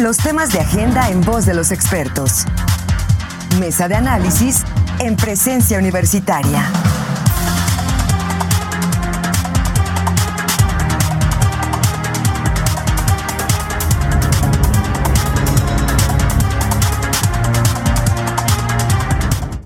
Los temas de agenda en voz de los expertos. Mesa de análisis en presencia universitaria.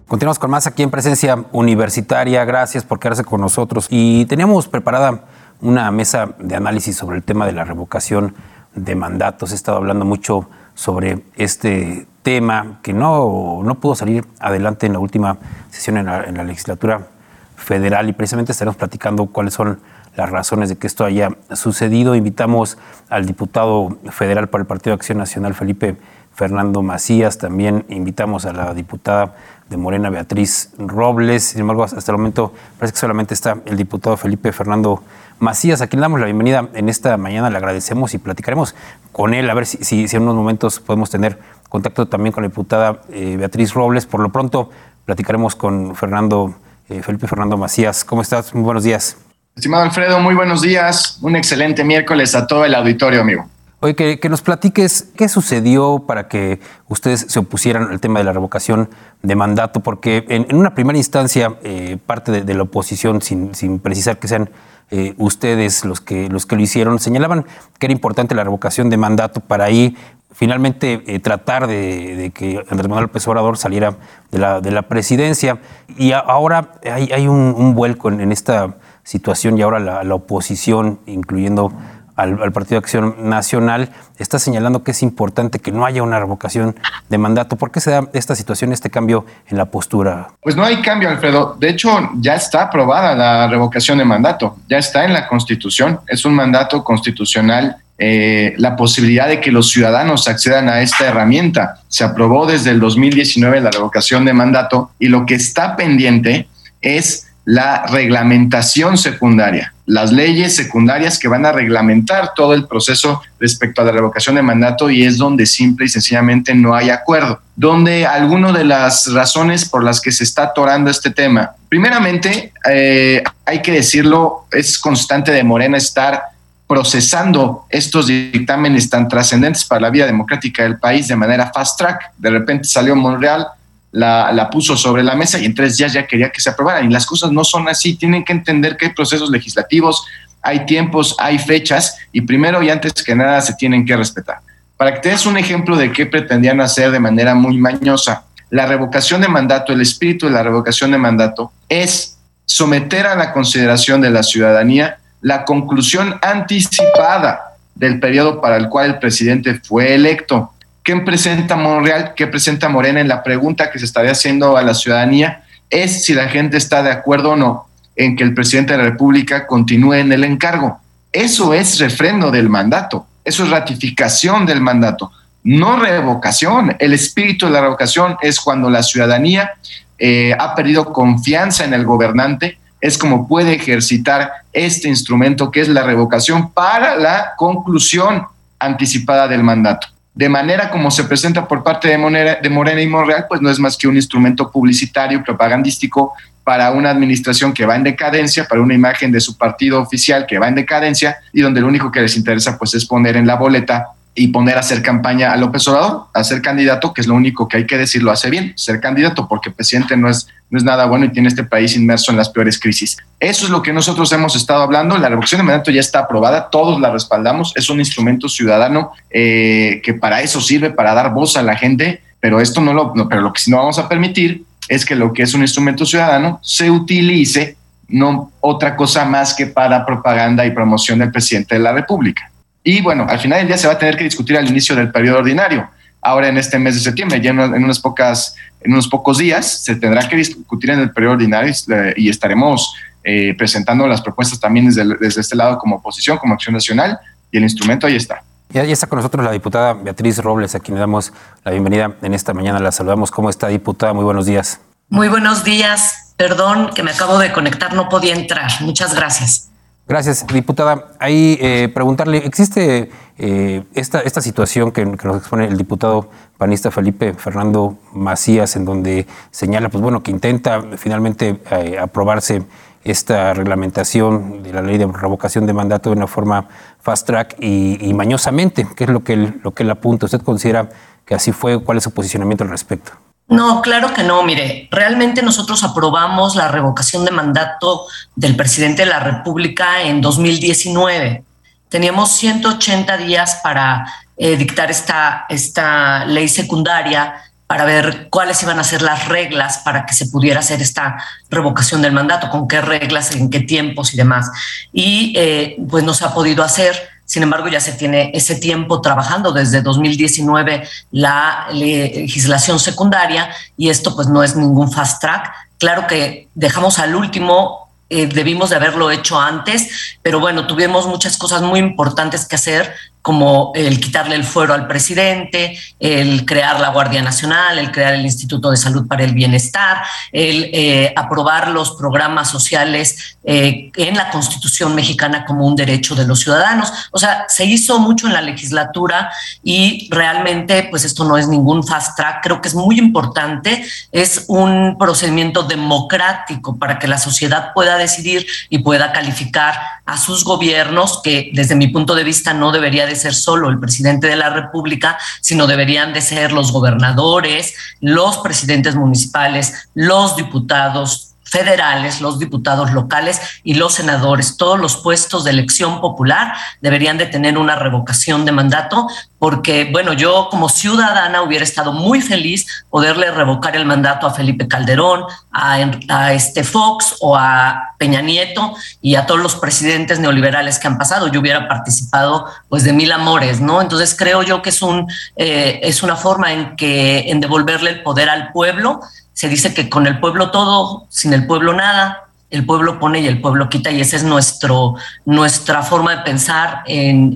Continuamos con más aquí en Presencia Universitaria. Gracias por quedarse con nosotros. Y teníamos preparada una mesa de análisis sobre el tema de la revocación de mandatos. He estado hablando mucho sobre este tema que no, no pudo salir adelante en la última sesión en la, legislatura federal y precisamente estaremos platicando cuáles son las razones de que esto haya sucedido. Invitamos al diputado federal para el Partido de Acción Nacional, Felipe Fernando Macías. También invitamos a la diputada de Morena, Beatriz Robles. Sin embargo, hasta el momento parece que solamente está el diputado Felipe Fernando Macías, a quien damos la bienvenida en esta mañana. Le agradecemos y platicaremos con él, a ver si en unos momentos podemos tener contacto también con la diputada eh, Beatriz Robles. Por lo pronto, platicaremos con Fernando, eh, Felipe Fernando Macías. ¿Cómo estás? Muy buenos días. Estimado Alfredo, muy buenos días. Un excelente miércoles a todo el auditorio, amigo. Oye, que, que, nos platiques qué sucedió para que ustedes se opusieran al tema de la revocación de mandato, porque en, una primera instancia eh, parte de, la oposición, sin, sin precisar que sean eh, ustedes los que, los que lo hicieron, señalaban que era importante la revocación de mandato para ahí finalmente eh, tratar de, que Andrés Manuel López saliera de la, de la presidencia. Y ahora hay, hay un, vuelco en, esta situación y ahora la oposición, incluyendo al, Partido de Acción Nacional, está señalando que es importante que no haya una revocación de mandato. ¿Por qué se da esta situación, este cambio en la postura? Pues no hay cambio, Alfredo. De hecho, ya está aprobada la revocación de mandato, ya está en la Constitución. Es un mandato constitucional eh, la posibilidad de que los ciudadanos accedan a esta herramienta. Se aprobó desde el 2019 la revocación de mandato y lo que está pendiente es la reglamentación secundaria, las leyes secundarias que van a reglamentar todo el proceso respecto a la revocación de mandato y es donde simple y sencillamente no hay acuerdo. Donde algunas de las razones por las que se está atorando este tema, primeramente, eh, hay que decirlo, es constante de Morena estar procesando estos dictámenes tan trascendentes para la vida democrática del país de manera fast track. De repente salió Monreal, la, puso sobre la mesa y en tres días ya quería que se aprobaran. Y las cosas no son así. Tienen que entender que hay procesos legislativos, hay tiempos, hay fechas y primero y antes que nada se tienen que respetar. Para que te des un ejemplo de qué pretendían hacer de manera muy mañosa, la revocación de mandato, el espíritu de la revocación de mandato es someter a la consideración de la ciudadanía la conclusión anticipada del periodo para el cual el presidente fue electo. ¿Qué presenta Monreal? ¿Qué presenta Morena en la pregunta que se estaría haciendo a la ciudadanía? Es si la gente está de acuerdo o no en que el presidente de la República continúe en el encargo. Eso es refrendo del mandato, eso es ratificación del mandato, no revocación. El espíritu de la revocación es cuando la ciudadanía eh, ha perdido confianza en el gobernante, es como puede ejercitar este instrumento que es la revocación para la conclusión anticipada del mandato de manera como se presenta por parte de Morena, de Morena y Monreal, pues no es más que un instrumento publicitario, propagandístico para una administración que va en decadencia, para una imagen de su partido oficial que va en decadencia y donde lo único que les interesa pues es poner en la boleta y poner a hacer campaña a López Obrador, a ser candidato, que es lo único que hay que decir, lo hace bien, ser candidato, porque presidente no es, no es nada bueno y tiene este país inmerso en las peores crisis. Eso es lo que nosotros hemos estado hablando, la revocación de mandato ya está aprobada, todos la respaldamos, es un instrumento ciudadano eh, que para eso sirve, para dar voz a la gente, pero esto no lo, pero lo que no vamos a permitir es que lo que es un instrumento ciudadano se utilice no otra cosa más que para propaganda y promoción del presidente de la República. Y bueno, al final del día se va a tener que discutir al inicio del periodo ordinario. Ahora en este mes de septiembre, ya en, unas pocas, en unos pocos días, se tendrá que discutir en el periodo ordinario y, estaremos eh, presentando las propuestas también desde, desde este lado como oposición, como acción nacional, y el instrumento ahí está. Ya, está con nosotros la diputada Beatriz Robles, a quien le damos la bienvenida en esta mañana. La saludamos. ¿Cómo está, diputada? Muy buenos días. Muy buenos días. Perdón que me acabo de conectar, no podía entrar. Muchas gracias. Gracias, diputada. Ahí eh, preguntarle, ¿existe eh, esta, esta situación que, nos expone el diputado panista Felipe Fernando Macías, en donde señala, pues bueno, que intenta finalmente eh, aprobarse esta reglamentación de la ley de revocación de mandato de una forma fast track y, mañosamente, que es lo que, él, lo que él apunta. ¿Usted considera que así fue? ¿Cuál es su posicionamiento al respecto? No, claro que no. Mire, realmente nosotros aprobamos la revocación de mandato del presidente de la República en 2019. Teníamos 180 días para eh, dictar esta, esta ley secundaria para ver cuáles iban a ser las reglas para que se pudiera hacer esta revocación del mandato, con qué reglas, en qué tiempos y demás. Y eh, pues no se ha podido hacer. Sin embargo, ya se tiene ese tiempo trabajando desde 2019 la legislación secundaria y esto pues no es ningún fast track. Claro que dejamos al último eh, debimos de haberlo hecho antes, pero bueno, tuvimos muchas cosas muy importantes que hacer como el quitarle el fuero al presidente, el crear la Guardia Nacional, el crear el Instituto de Salud para el Bienestar, el eh, aprobar los programas sociales eh, en la Constitución mexicana como un derecho de los ciudadanos. O sea, se hizo mucho en la legislatura y realmente pues esto no es ningún fast track, creo que es muy importante, es un procedimiento democrático para que la sociedad pueda decidir y pueda calificar a sus gobiernos que desde mi punto de vista no debería de ser solo el presidente de la República, sino deberían de ser los gobernadores, los presidentes municipales, los diputados, federales, los diputados locales y los senadores, todos los puestos de elección popular deberían de tener una revocación de mandato porque, bueno, yo como ciudadana hubiera estado muy feliz poderle revocar el mandato a Felipe Calderón, a, este Fox o a Peña Nieto y a todos los presidentes neoliberales que han pasado. Yo hubiera participado pues de mil amores, ¿no? Entonces creo yo que es, un, eh, es una forma en que en devolverle el poder al pueblo se dice que con el pueblo todo, sin el pueblo nada, el pueblo pone y el pueblo quita y esa es nuestro, nuestra forma de pensar en,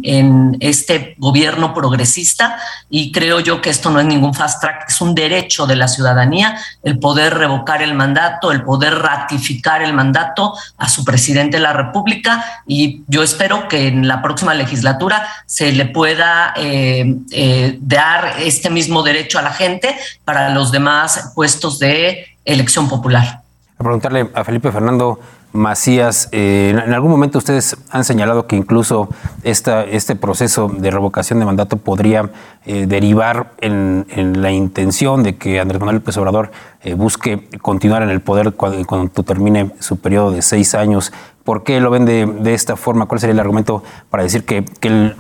este gobierno progresista. Y creo yo que esto no es ningún fast track, es un derecho de la ciudadanía el poder revocar el mandato, el poder ratificar el mandato a su presidente de la República. Y yo espero que en la próxima legislatura se le pueda eh, eh, dar este mismo derecho a la gente para los demás puestos de elección popular a preguntarle a Felipe Fernando Macías, eh, en algún momento ustedes han señalado que incluso esta, este proceso de revocación de mandato podría eh, derivar en, la intención de que Andrés Manuel López Obrador eh, busque continuar en el poder cuando, termine su periodo de seis años. ¿Por qué lo ven de, esta forma? ¿Cuál sería el argumento para decir que, que él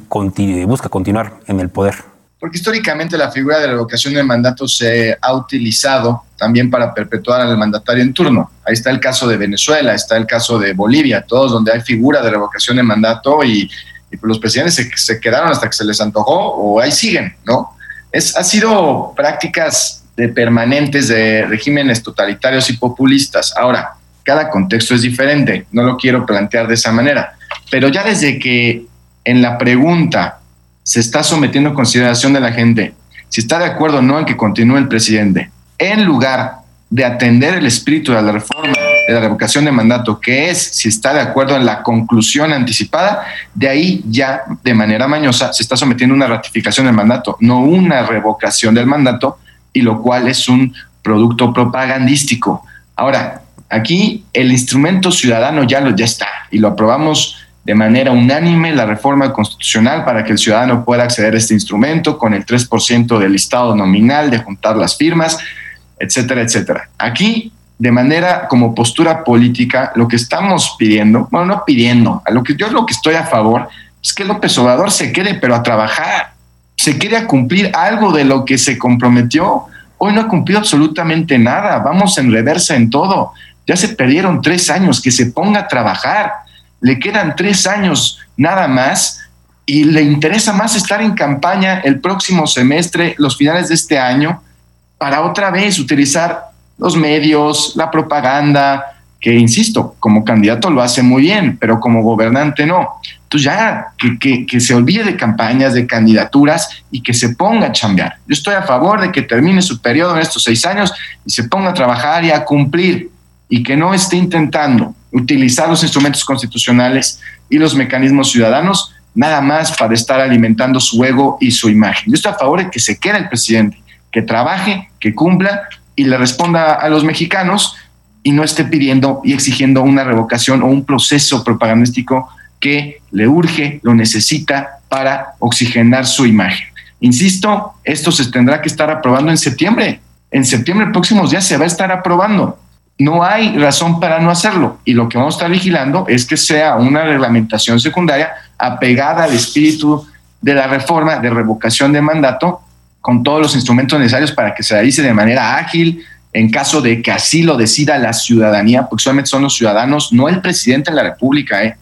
busca continuar en el poder? porque históricamente la figura de revocación de mandato se ha utilizado también para perpetuar al mandatario en turno. Ahí está el caso de Venezuela, está el caso de Bolivia, todos donde hay figura de revocación de mandato y, pues los presidentes se, quedaron hasta que se les antojó o ahí siguen, ¿no? Es, ha sido prácticas de permanentes de regímenes totalitarios y populistas. Ahora, cada contexto es diferente, no lo quiero plantear de esa manera, pero ya desde que en la pregunta se está sometiendo a consideración de la gente si está de acuerdo o no en que continúe el presidente, en lugar de atender el espíritu de la reforma de la revocación de mandato, que es si está de acuerdo en la conclusión anticipada, de ahí ya de manera mañosa se está sometiendo una ratificación del mandato, no una revocación del mandato, y lo cual es un producto propagandístico. Ahora, aquí el instrumento ciudadano ya, lo, ya está y lo aprobamos de manera unánime la reforma constitucional para que el ciudadano pueda acceder a este instrumento con el 3% del listado nominal, de juntar las firmas, etcétera, etcétera. Aquí, de manera como postura política, lo que estamos pidiendo, bueno, no pidiendo, a lo que yo lo que estoy a favor es que López Obrador se quede, pero a trabajar, se quede a cumplir algo de lo que se comprometió. Hoy no ha cumplido absolutamente nada, vamos en reversa en todo. Ya se perdieron tres años, que se ponga a trabajar le quedan tres años nada más y le interesa más estar en campaña el próximo semestre, los finales de este año, para otra vez utilizar los medios, la propaganda, que insisto, como candidato lo hace muy bien, pero como gobernante no. Entonces ya que, se olvide de campañas, de candidaturas y que se ponga a chambear. Yo estoy a favor de que termine su periodo en estos seis años y se ponga a trabajar y a cumplir y que no esté intentando utilizar los instrumentos constitucionales y los mecanismos ciudadanos nada más para estar alimentando su ego y su imagen. Yo estoy a favor de que se quede el presidente, que trabaje, que cumpla y le responda a los mexicanos y no esté pidiendo y exigiendo una revocación o un proceso propagandístico que le urge, lo necesita para oxigenar su imagen. Insisto, esto se tendrá que estar aprobando en septiembre. En septiembre, próximos días, se va a estar aprobando. No hay razón para no hacerlo. Y lo que vamos a estar vigilando es que sea una reglamentación secundaria apegada al espíritu de la reforma de revocación de mandato con todos los instrumentos necesarios para que se realice de manera ágil, en caso de que así lo decida la ciudadanía, porque solamente son los ciudadanos, no el presidente de la República. ¿eh?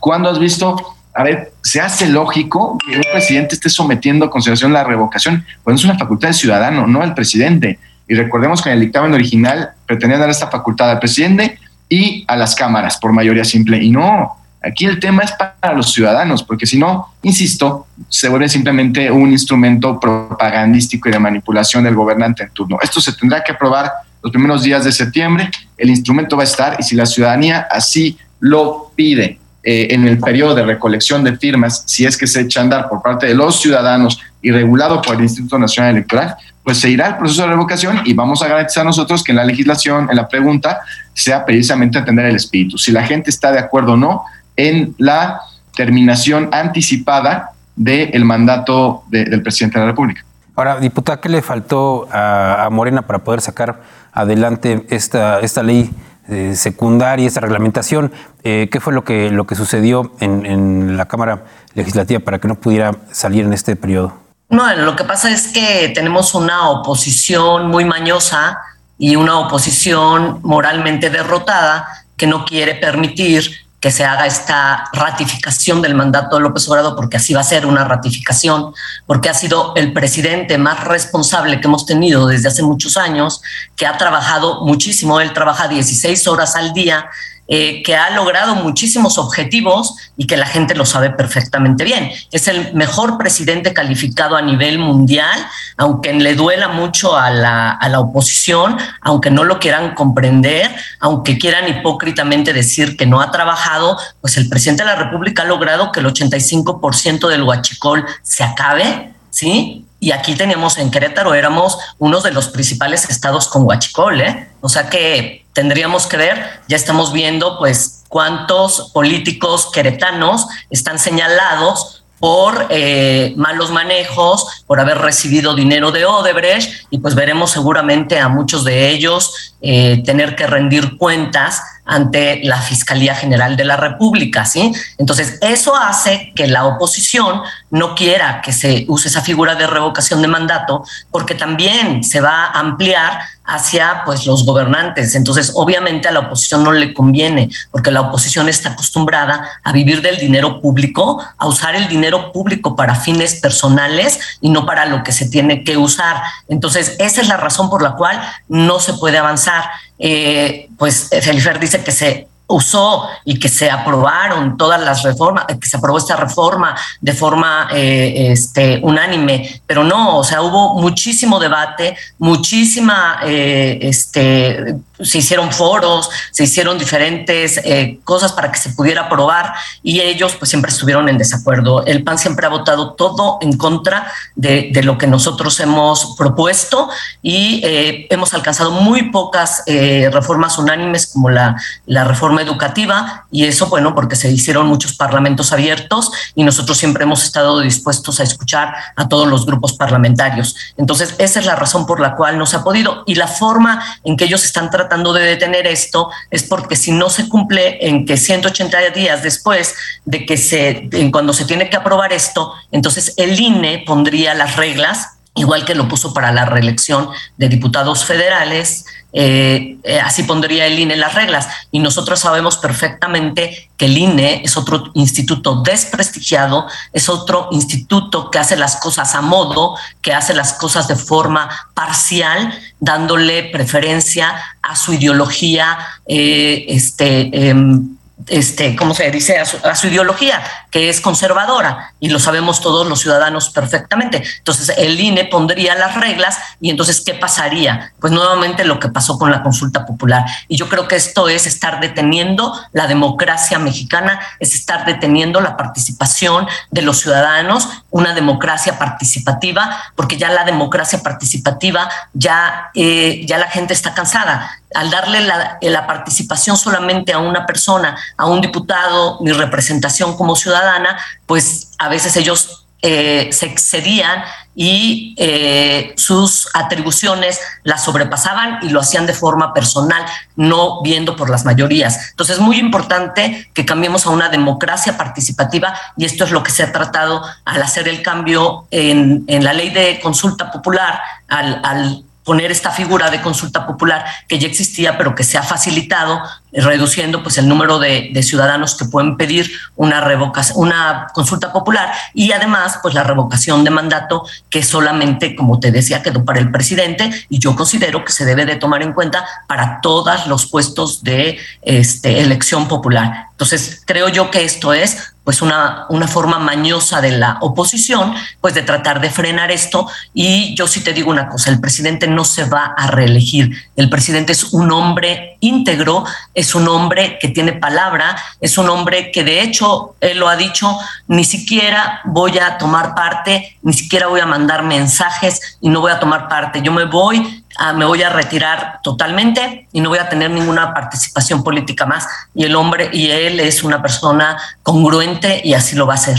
¿Cuándo has visto a ver, se hace lógico que un presidente esté sometiendo a consideración la revocación, pues es una facultad del ciudadano, no al presidente. Y recordemos que en el dictamen original pretendían dar esta facultad al presidente y a las cámaras por mayoría simple. Y no, aquí el tema es para los ciudadanos, porque si no, insisto, se vuelve simplemente un instrumento propagandístico y de manipulación del gobernante en turno. Esto se tendrá que aprobar los primeros días de septiembre, el instrumento va a estar y si la ciudadanía así lo pide eh, en el periodo de recolección de firmas, si es que se echa a andar por parte de los ciudadanos y regulado por el Instituto Nacional Electoral, pues se irá al proceso de revocación y vamos a garantizar nosotros que en la legislación, en la pregunta, sea precisamente atender el espíritu. Si la gente está de acuerdo o no en la terminación anticipada del mandato del presidente de la República. Ahora, diputada, ¿qué le faltó a, a Morena para poder sacar adelante esta, esta ley eh, secundaria, esa reglamentación. Eh, ¿Qué fue lo que, lo que sucedió en, la Cámara Legislativa para que no pudiera salir en este periodo? Bueno, lo que pasa es que tenemos una oposición muy mañosa y una oposición moralmente derrotada que no quiere permitir que se haga esta ratificación del mandato de López Obrador, porque así va a ser una ratificación, porque ha sido el presidente más responsable que hemos tenido desde hace muchos años, que ha trabajado muchísimo, él trabaja 16 horas al día eh, que ha logrado muchísimos objetivos y que la gente lo sabe perfectamente bien. Es el mejor presidente calificado a nivel mundial, aunque le duela mucho a la, a la oposición, aunque no lo quieran comprender, aunque quieran hipócritamente decir que no ha trabajado, pues el presidente de la República ha logrado que el 85% del huachicol se acabe, ¿sí? Y aquí teníamos en Querétaro, éramos uno de los principales estados con huachicol, ¿eh? O sea que tendríamos que ver, ya estamos viendo pues cuántos políticos queretanos están señalados por eh, malos manejos, por haber recibido dinero de Odebrecht y pues veremos seguramente a muchos de ellos eh, tener que rendir cuentas ante la Fiscalía General de la República, ¿sí? Entonces, eso hace que la oposición no quiera que se use esa figura de revocación de mandato porque también se va a ampliar hacia pues los gobernantes. Entonces, obviamente a la oposición no le conviene porque la oposición está acostumbrada a vivir del dinero público, a usar el dinero público para fines personales y no para lo que se tiene que usar. Entonces, esa es la razón por la cual no se puede avanzar. Eh, pues Felifer dice que se usó y que se aprobaron todas las reformas, que se aprobó esta reforma de forma eh, este, unánime, pero no, o sea, hubo muchísimo debate, muchísima, eh, este, se hicieron foros, se hicieron diferentes eh, cosas para que se pudiera aprobar y ellos pues siempre estuvieron en desacuerdo. El PAN siempre ha votado todo en contra de, de lo que nosotros hemos propuesto y hemos alcanzado muy pocas reformas unánimes como la, la reforma educativa y eso, bueno, porque se hicieron muchos parlamentos abiertos y nosotros siempre hemos estado dispuestos a escuchar a todos los grupos parlamentarios. Entonces, esa es la razón por la cual no se ha podido y la forma en que ellos están tratando de detener esto es porque si no se cumple en que 180 días después de que se, en cuando se tiene que aprobar esto, entonces el INE pondría las reglas igual que lo puso para la reelección de diputados federales, eh, eh, así pondría el INE las reglas. Y nosotros sabemos perfectamente que el INE es otro instituto desprestigiado, es otro instituto que hace las cosas a modo, que hace las cosas de forma parcial, dándole preferencia a su ideología eh, este, em, este, ¿cómo se dice? A su, ideología, que es conservadora, y lo sabemos todos los ciudadanos perfectamente. Entonces, el INE pondría las reglas y entonces, ¿qué pasaría? Pues nuevamente lo que pasó con la consulta popular. Y yo creo que esto es estar deteniendo la democracia mexicana, es estar deteniendo la participación de los ciudadanos, una democracia participativa, porque ya la democracia participativa, ya, eh, ya la gente está cansada al darle la, la, participación solamente a una persona, a un diputado, mi representación como ciudadana, pues a veces ellos eh, se excedían y eh, sus atribuciones las sobrepasaban y lo hacían de forma personal, no viendo por las mayorías. Entonces es muy importante que cambiemos a una democracia participativa y esto es lo que se ha tratado al hacer el cambio en, la ley de consulta popular, al poner esta figura de consulta popular que ya existía, pero que se ha facilitado, eh, reduciendo pues el número de, ciudadanos que pueden pedir una revocación, una consulta popular y además pues la revocación de mandato que solamente, como te decía, quedó para el presidente y yo considero que se debe de tomar en cuenta para todos los puestos de este, elección popular. Entonces, creo yo que esto es pues una, una forma mañosa de la oposición, pues de tratar de frenar esto. Y yo sí te digo una cosa, el presidente no se va a reelegir. El presidente es un hombre íntegro, es un hombre que tiene palabra, es un hombre que de hecho, él lo ha dicho, ni siquiera voy a tomar parte, ni siquiera voy a mandar mensajes y no voy a tomar parte. Yo me voy Ah, me voy a retirar totalmente y no voy a tener ninguna participación política más. Y el hombre, y él es una persona congruente y así lo va a hacer.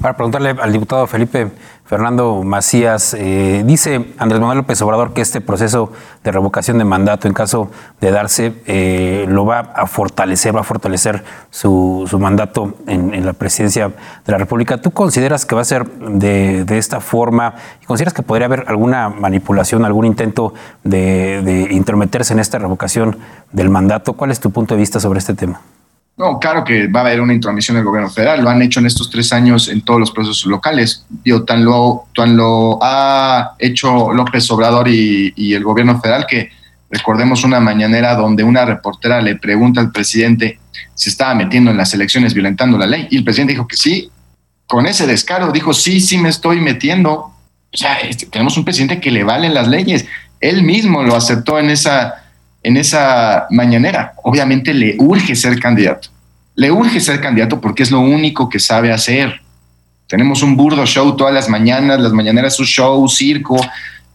Para preguntarle al diputado Felipe Fernando Macías, eh, dice Andrés Manuel López Obrador que este proceso de revocación de mandato, en caso de darse, eh, lo va a fortalecer, va a fortalecer su, mandato en, la presidencia de la República. ¿Tú consideras que va a ser de, esta forma? ¿Y consideras que podría haber alguna manipulación, algún intento de, de intrometerse en esta revocación del mandato? ¿Cuál es tu punto de vista sobre este tema? No, claro que va a haber una intromisión del gobierno federal. Lo han hecho en estos tres años en todos los procesos locales. Digo, tan lo, tan lo ha hecho López Obrador y, el gobierno federal que recordemos una mañanera donde una reportera le pregunta al presidente si estaba metiendo en las elecciones violentando la ley. Y el presidente dijo que sí. Con ese descaro dijo, sí, sí me estoy metiendo. O sea, este, tenemos un presidente que le valen las leyes. Él mismo lo aceptó en esa en esa mañanera. Obviamente le urge ser candidato. Le urge ser candidato porque es lo único que sabe hacer. Tenemos un burdo show todas las mañanas, las mañaneras su show, circo.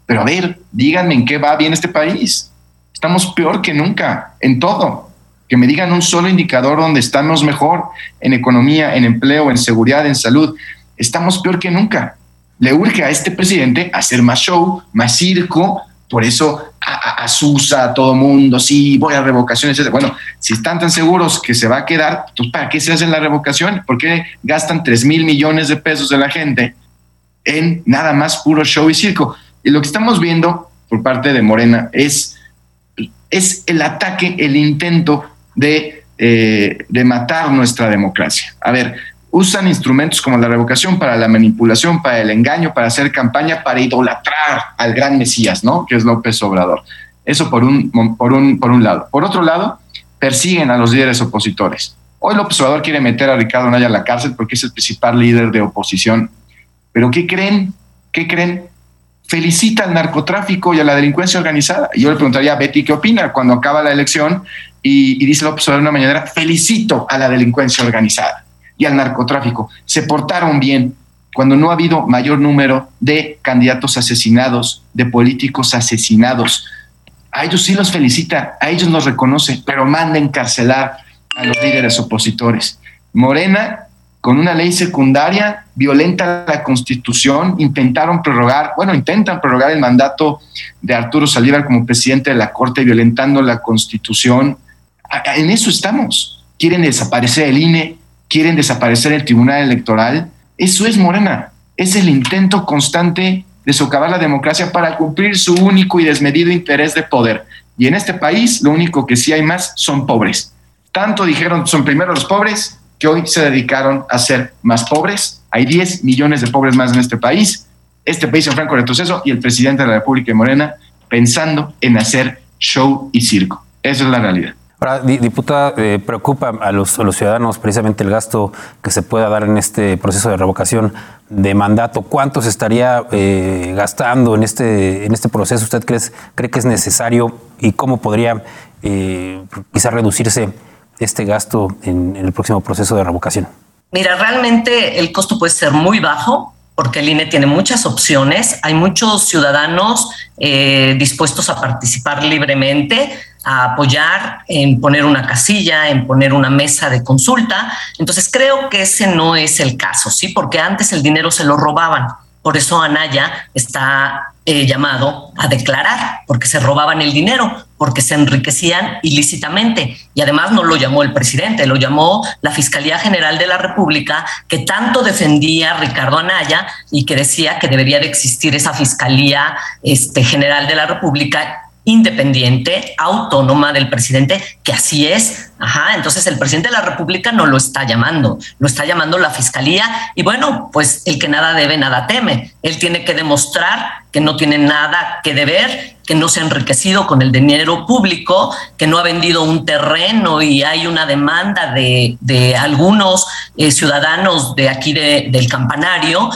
Pero a ver, díganme en qué va bien este país. Estamos peor que nunca en todo. Que me digan un solo indicador donde estamos mejor en economía, en empleo, en seguridad, en salud. Estamos peor que nunca. Le urge a este presidente hacer más show, más circo, por eso a, a, todo mundo, sí, voy a revocaciones, etc. Bueno, si están tan seguros que se va a quedar, pues ¿para qué se hacen la revocación? ¿Por qué gastan 3 mil millones de pesos de la gente en nada más puro show y circo? Y lo que estamos viendo por parte de Morena es, es el ataque, el intento de, eh, de matar nuestra democracia. A ver, usan instrumentos como la revocación para la manipulación, para el engaño, para hacer campaña, para idolatrar al gran Mesías, ¿no? Que es López Obrador. Eso por un, por un, por un lado. Por otro lado, persiguen a los líderes opositores. Hoy López Obrador quiere meter a Ricardo Naya a la cárcel porque es el principal líder de oposición. Pero ¿qué creen? ¿Qué creen? Felicita al narcotráfico y a la delincuencia organizada. Yo le preguntaría a Betty qué opina cuando acaba la elección y, dice López Obrador una mañana, felicito a la delincuencia organizada y al narcotráfico. Se portaron bien cuando no ha habido mayor número de candidatos asesinados, de políticos asesinados. A ellos sí los felicita, a ellos los reconoce, pero manda encarcelar a los líderes opositores. Morena, con una ley secundaria, violenta la constitución, intentaron prorrogar, bueno, intentan prorrogar el mandato de Arturo Saldívar como presidente de la Corte, violentando la constitución. En eso estamos. Quieren desaparecer el INE, quieren desaparecer el Tribunal Electoral. Eso es Morena, es el intento constante de socavar la democracia para cumplir su único y desmedido interés de poder. Y en este país lo único que sí hay más son pobres. Tanto dijeron son primero los pobres que hoy se dedicaron a ser más pobres. Hay 10 millones de pobres más en este país. Este país en franco retroceso y el presidente de la República de Morena pensando en hacer show y circo. Esa es la realidad. Diputada, eh, preocupa a los, ciudadanos precisamente el gasto que se pueda dar en este proceso de revocación de mandato. ¿Cuánto se estaría eh, gastando en este, en este proceso? ¿Usted cree, que es necesario y cómo podría eh, quizá reducirse este gasto en el próximo proceso de revocación? Mira, realmente el costo puede ser muy bajo porque el INE tiene muchas opciones, hay muchos ciudadanos eh, dispuestos a participar libremente, a apoyar en poner una casilla, en poner una mesa de consulta. Entonces creo que ese no es el caso, ¿sí? Porque antes el dinero se lo robaban. Por eso Anaya está eh, llamado a declarar, porque se robaban el dinero, porque se enriquecían ilícitamente. Y además no lo llamó el presidente, lo llamó la Fiscalía General de la República, que tanto defendía a Ricardo Anaya y que decía que debería de existir esa Fiscalía este, General de la República independiente, autónoma del presidente, que así es. Ajá, entonces el presidente de la República no lo está llamando, lo está llamando la fiscalía y bueno, pues el que nada debe, nada teme. Él tiene que demostrar que no tiene nada que deber, que no se ha enriquecido con el dinero público, que no ha vendido un terreno y hay una demanda de, de algunos eh, ciudadanos de aquí del campanario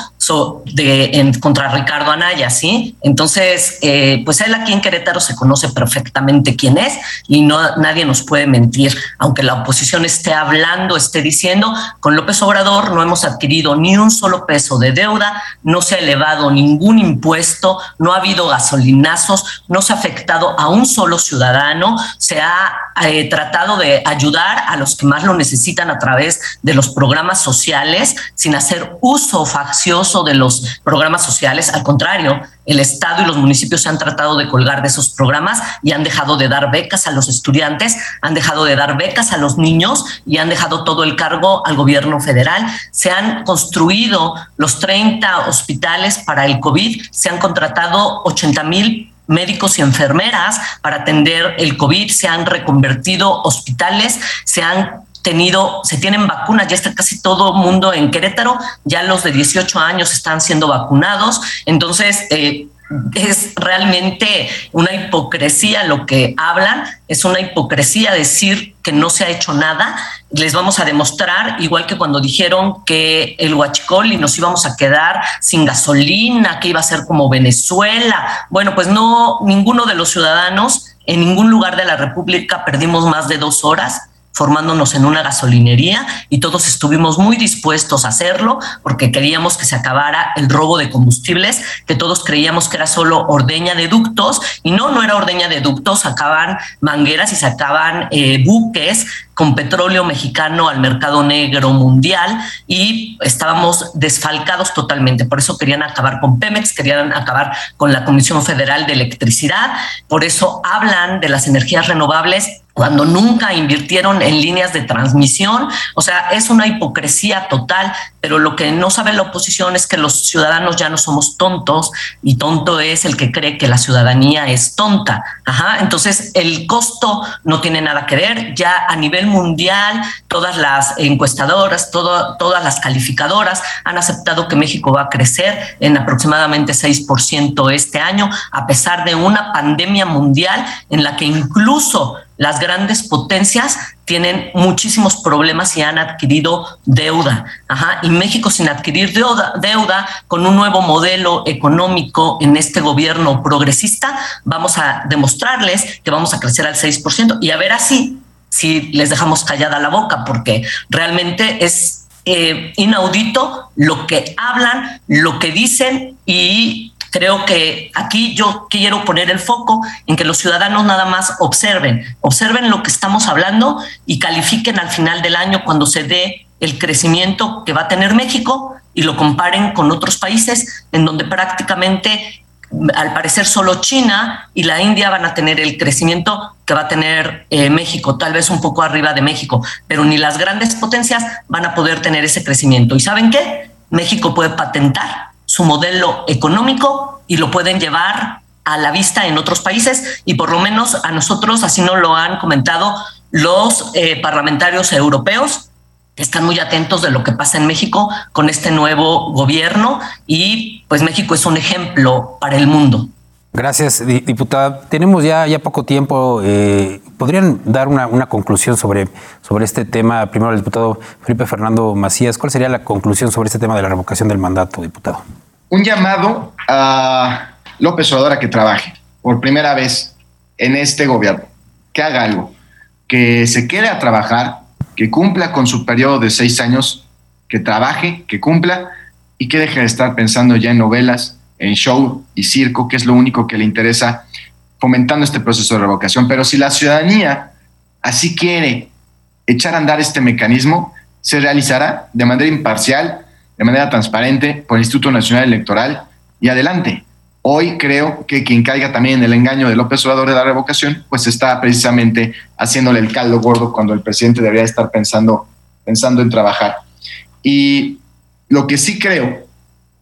de, en, contra Ricardo Anaya, ¿sí? Entonces, eh, pues él aquí en Querétaro se conoce perfectamente quién es y no, nadie nos puede mentir, aunque la oposición esté hablando, esté diciendo, con López Obrador no hemos adquirido ni un solo peso de deuda, no se ha elevado ningún impuesto, no ha habido gasolinazos, no se ha afectado a un solo ciudadano, se ha eh, tratado de ayudar a los que más lo necesitan a través de los programas sociales sin hacer uso faccioso de los programas sociales. Al contrario, el Estado y los municipios se han tratado de colgar de esos programas y han dejado de dar becas a los estudiantes, han dejado de dar becas a los niños y han dejado todo el cargo al gobierno federal. Se han construido los 30 hospitales para el COVID, se han contratado 80 mil médicos y enfermeras para atender el COVID, se han reconvertido hospitales, se han tenido, se tienen vacunas, ya está casi todo mundo en Querétaro, ya los de 18 años están siendo vacunados, entonces eh, es realmente una hipocresía lo que hablan, es una hipocresía decir que no se ha hecho nada. Les vamos a demostrar, igual que cuando dijeron que el huachicol y nos íbamos a quedar sin gasolina, que iba a ser como Venezuela. Bueno, pues no, ninguno de los ciudadanos en ningún lugar de la República perdimos más de dos horas formándonos en una gasolinería y todos estuvimos muy dispuestos a hacerlo porque queríamos que se acabara el robo de combustibles, que todos creíamos que era solo ordeña de ductos y no, no era ordeña de ductos, sacaban mangueras y sacaban eh, buques con petróleo mexicano al mercado negro mundial y estábamos desfalcados totalmente. Por eso querían acabar con Pemex, querían acabar con la Comisión Federal de Electricidad, por eso hablan de las energías renovables cuando nunca invirtieron en líneas de transmisión. O sea, es una hipocresía total, pero lo que no sabe la oposición es que los ciudadanos ya no somos tontos y tonto es el que cree que la ciudadanía es tonta. Ajá, entonces el costo no tiene nada que ver. Ya a nivel mundial, todas las encuestadoras, todas las calificadoras han aceptado que México va a crecer en aproximadamente 6% este año, a pesar de una pandemia mundial en la que incluso las grandes potencias tienen muchísimos problemas y han adquirido deuda. Ajá. Y México sin adquirir deuda, con un nuevo modelo económico en este gobierno progresista, vamos a demostrarles que vamos a crecer al 6% y a ver así si les dejamos callada la boca, porque realmente es eh, inaudito lo que hablan, lo que dicen y Creo que aquí yo quiero poner el foco en que los ciudadanos nada más observen, observen lo que estamos hablando y califiquen al final del año cuando se dé el crecimiento que va a tener México y lo comparen con otros países en donde prácticamente al parecer solo China y la India van a tener el crecimiento que va a tener eh, México, tal vez un poco arriba de México, pero ni las grandes potencias van a poder tener ese crecimiento. ¿Y saben qué? México puede patentar su modelo económico y lo pueden llevar a la vista en otros países y por lo menos a nosotros, así nos lo han comentado los eh, parlamentarios europeos, que están muy atentos de lo que pasa en México con este nuevo gobierno y pues México es un ejemplo para el mundo. Gracias, diputada. Tenemos ya, ya poco tiempo. Eh, ¿Podrían dar una, una, conclusión sobre, sobre este tema? Primero, el diputado Felipe Fernando Macías. ¿Cuál sería la conclusión sobre este tema de la revocación del mandato, diputado? un llamado a López Obrador a que trabaje por primera vez en este gobierno, que haga algo, que se quede a trabajar, que cumpla con su periodo de seis años, que trabaje, que cumpla y que deje de estar pensando ya en novelas, en show y circo, que es lo único que le interesa fomentando este proceso de revocación. Pero si la ciudadanía así quiere echar a andar este mecanismo, se realizará de manera imparcial, de manera transparente por el Instituto Nacional Electoral y adelante. Hoy creo que quien caiga también en el engaño de López Obrador de la revocación, pues está precisamente haciéndole el caldo gordo cuando el presidente debería estar pensando, pensando en trabajar. Y lo que sí creo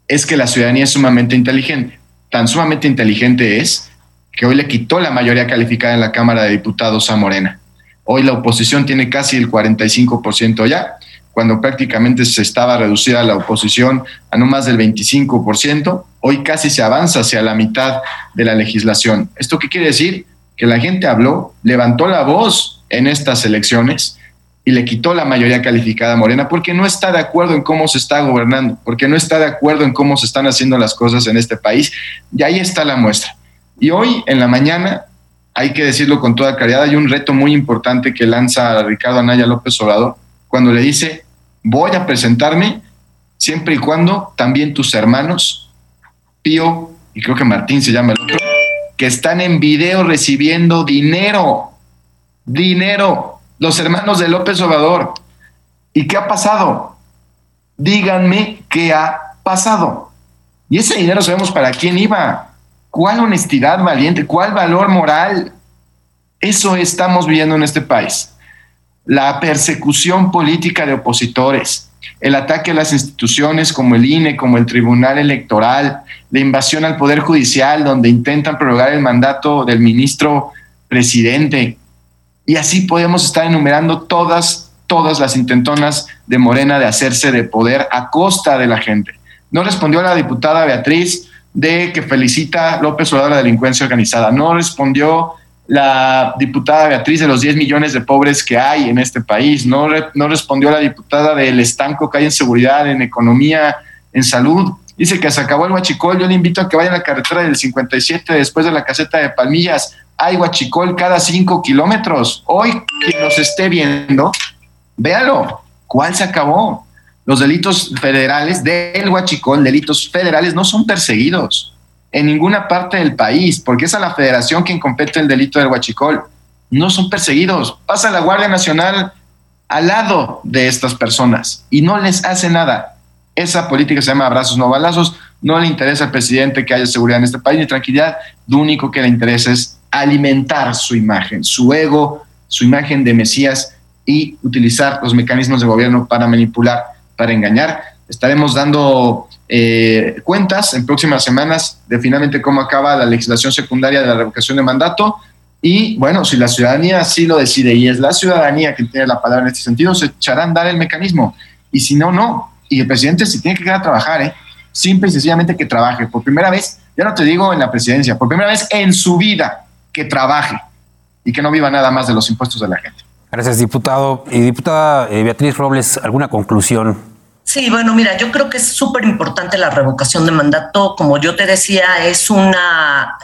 es que la ciudadanía es sumamente inteligente. Tan sumamente inteligente es que hoy le quitó la mayoría calificada en la Cámara de Diputados a Morena. Hoy la oposición tiene casi el 45% ya cuando prácticamente se estaba reducida la oposición a no más del 25%, hoy casi se avanza hacia la mitad de la legislación. ¿Esto qué quiere decir? Que la gente habló, levantó la voz en estas elecciones y le quitó la mayoría calificada a Morena porque no está de acuerdo en cómo se está gobernando, porque no está de acuerdo en cómo se están haciendo las cosas en este país. Y ahí está la muestra. Y hoy en la mañana, hay que decirlo con toda claridad, hay un reto muy importante que lanza Ricardo Anaya López Obrador cuando le dice, voy a presentarme siempre y cuando también tus hermanos, Pío, y creo que Martín se llama el otro, que están en video recibiendo dinero, dinero, los hermanos de López Obrador. ¿Y qué ha pasado? Díganme qué ha pasado. Y ese dinero sabemos para quién iba. ¿Cuál honestidad valiente? ¿Cuál valor moral? Eso estamos viviendo en este país la persecución política de opositores, el ataque a las instituciones como el INE, como el Tribunal Electoral, la invasión al Poder Judicial, donde intentan prorrogar el mandato del ministro presidente. Y así podemos estar enumerando todas, todas las intentonas de Morena de hacerse de poder a costa de la gente. No respondió la diputada Beatriz de que felicita López Obrador a la delincuencia organizada. No respondió la diputada Beatriz de los 10 millones de pobres que hay en este país, no, no respondió la diputada del estanco que hay en seguridad, en economía, en salud. Dice que se acabó el huachicol. Yo le invito a que vaya a la carretera del 57 después de la caseta de Palmillas. Hay huachicol cada 5 kilómetros. Hoy, quien nos esté viendo, véalo. ¿Cuál se acabó? Los delitos federales del huachicol, delitos federales, no son perseguidos en ninguna parte del país, porque es a la federación quien compete el delito del huachicol. No son perseguidos. Pasa la Guardia Nacional al lado de estas personas y no les hace nada. Esa política se llama abrazos no balazos. No le interesa al presidente que haya seguridad en este país ni tranquilidad. Lo único que le interesa es alimentar su imagen, su ego, su imagen de Mesías y utilizar los mecanismos de gobierno para manipular, para engañar. Estaremos dando eh, cuentas en próximas semanas de finalmente cómo acaba la legislación secundaria de la revocación de mandato. Y bueno, si la ciudadanía así lo decide y es la ciudadanía que tiene la palabra en este sentido, se echará a andar el mecanismo. Y si no, no. Y el presidente si tiene que quedar a trabajar, ¿eh? simple y sencillamente que trabaje. Por primera vez, ya no te digo en la presidencia, por primera vez en su vida, que trabaje y que no viva nada más de los impuestos de la gente. Gracias, diputado. Y diputada eh, Beatriz Robles, ¿alguna conclusión Sí, bueno, mira, yo creo que es súper importante la revocación de mandato. Como yo te decía, es un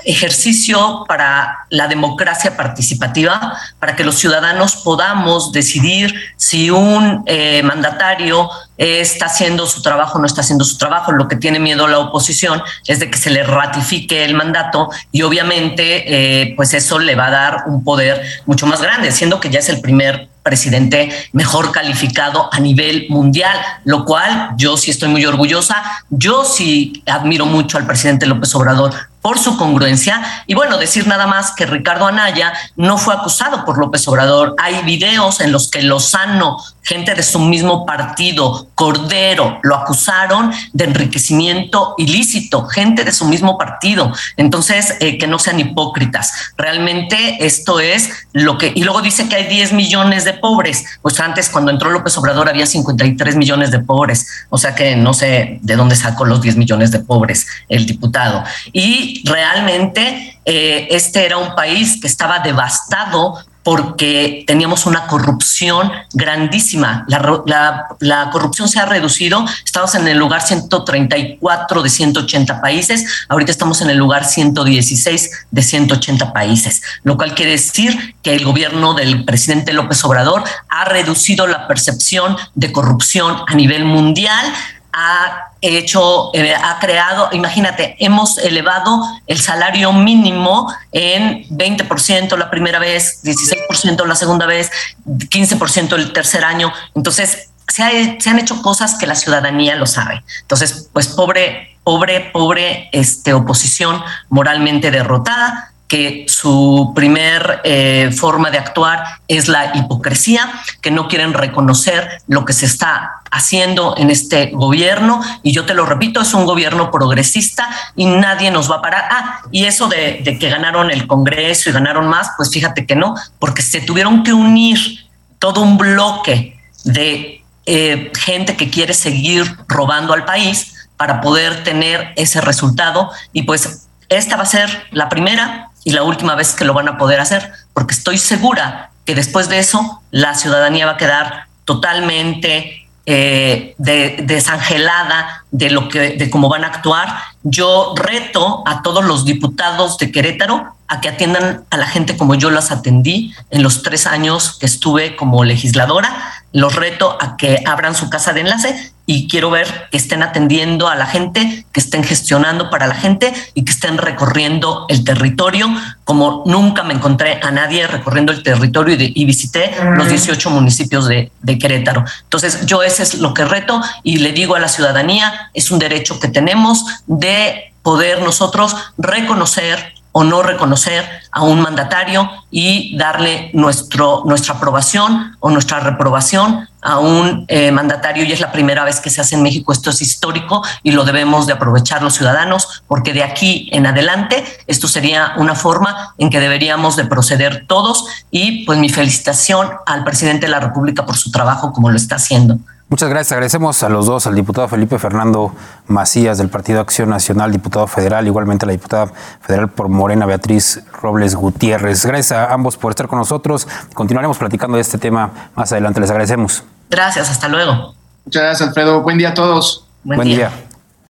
ejercicio para la democracia participativa, para que los ciudadanos podamos decidir si un eh, mandatario está haciendo su trabajo o no está haciendo su trabajo. Lo que tiene miedo la oposición es de que se le ratifique el mandato y obviamente eh, pues eso le va a dar un poder mucho más grande, siendo que ya es el primer presidente mejor calificado a nivel mundial, lo cual yo sí estoy muy orgullosa. Yo sí admiro mucho al presidente López Obrador por su congruencia. Y bueno, decir nada más que Ricardo Anaya no fue acusado por López Obrador. Hay videos en los que Lozano, gente de su mismo partido, Cordero, lo acusaron de enriquecimiento ilícito, gente de su mismo partido. Entonces, eh, que no sean hipócritas. Realmente esto es lo que... Y luego dice que hay 10 millones de pobres. Pues antes, cuando entró López Obrador, había 53 millones de pobres. O sea que no sé de dónde sacó los 10 millones de pobres el diputado. Y realmente eh, este era un país que estaba devastado porque teníamos una corrupción grandísima. La, corrupción se ha reducido. Estamos en el lugar 134 de 180 países. Ahorita estamos en el lugar 116 de 180 países, lo cual quiere decir que el gobierno del presidente López Obrador ha reducido la percepción de corrupción a nivel mundial ha hecho, eh, ha creado, imagínate, hemos elevado el salario mínimo en 20% la primera vez, 16% la segunda vez, 15% el tercer año. Entonces, se, se, han hecho cosas que la ciudadanía lo sabe. Entonces, pues pobre, pobre, pobre este, oposición moralmente derrotada que su primer eh, forma de actuar es la hipocresía, que no quieren reconocer lo que se está haciendo en este gobierno. Y yo te lo repito, es un gobierno progresista y nadie nos va a parar. Ah, y eso de, que ganaron el Congreso y ganaron más, pues fíjate que no, porque se tuvieron que unir todo un bloque de eh, gente que quiere seguir robando al país para poder tener ese resultado. Y pues esta va a ser la primera y la última vez que lo van a poder hacer, porque estoy segura que después de eso la ciudadanía va a quedar totalmente eh, desangelada de lo que de cómo van a actuar. Yo reto a todos los diputados de Querétaro a que atiendan a la gente como yo las atendí en los tres años que estuve como legisladora. Los reto a que abran su casa de enlace y quiero ver que estén atendiendo a la gente, que estén gestionando para la gente y que estén recorriendo el territorio, como nunca me encontré a nadie recorriendo el territorio y, visité los 18 municipios de, de Querétaro. Entonces yo ese es lo que reto y le digo a la ciudadanía, es un derecho que tenemos de poder nosotros reconocer o no reconocer a un mandatario y darle nuestro, nuestra aprobación o nuestra reprobación a un eh, mandatario y es la primera vez que se hace en México. Esto es histórico y lo debemos de aprovechar los ciudadanos porque de aquí en adelante esto sería una forma en que deberíamos de proceder todos y pues mi felicitación al presidente de la República por su trabajo como lo está haciendo. Muchas gracias. Agradecemos a los dos, al diputado Felipe Fernando Macías del Partido Acción Nacional, diputado federal, igualmente a la diputada federal por Morena Beatriz Robles Gutiérrez. Gracias a ambos por estar con nosotros. Continuaremos platicando de este tema más adelante. Les agradecemos. Gracias, hasta luego. Muchas gracias, Alfredo. Buen día a todos. Buen, día.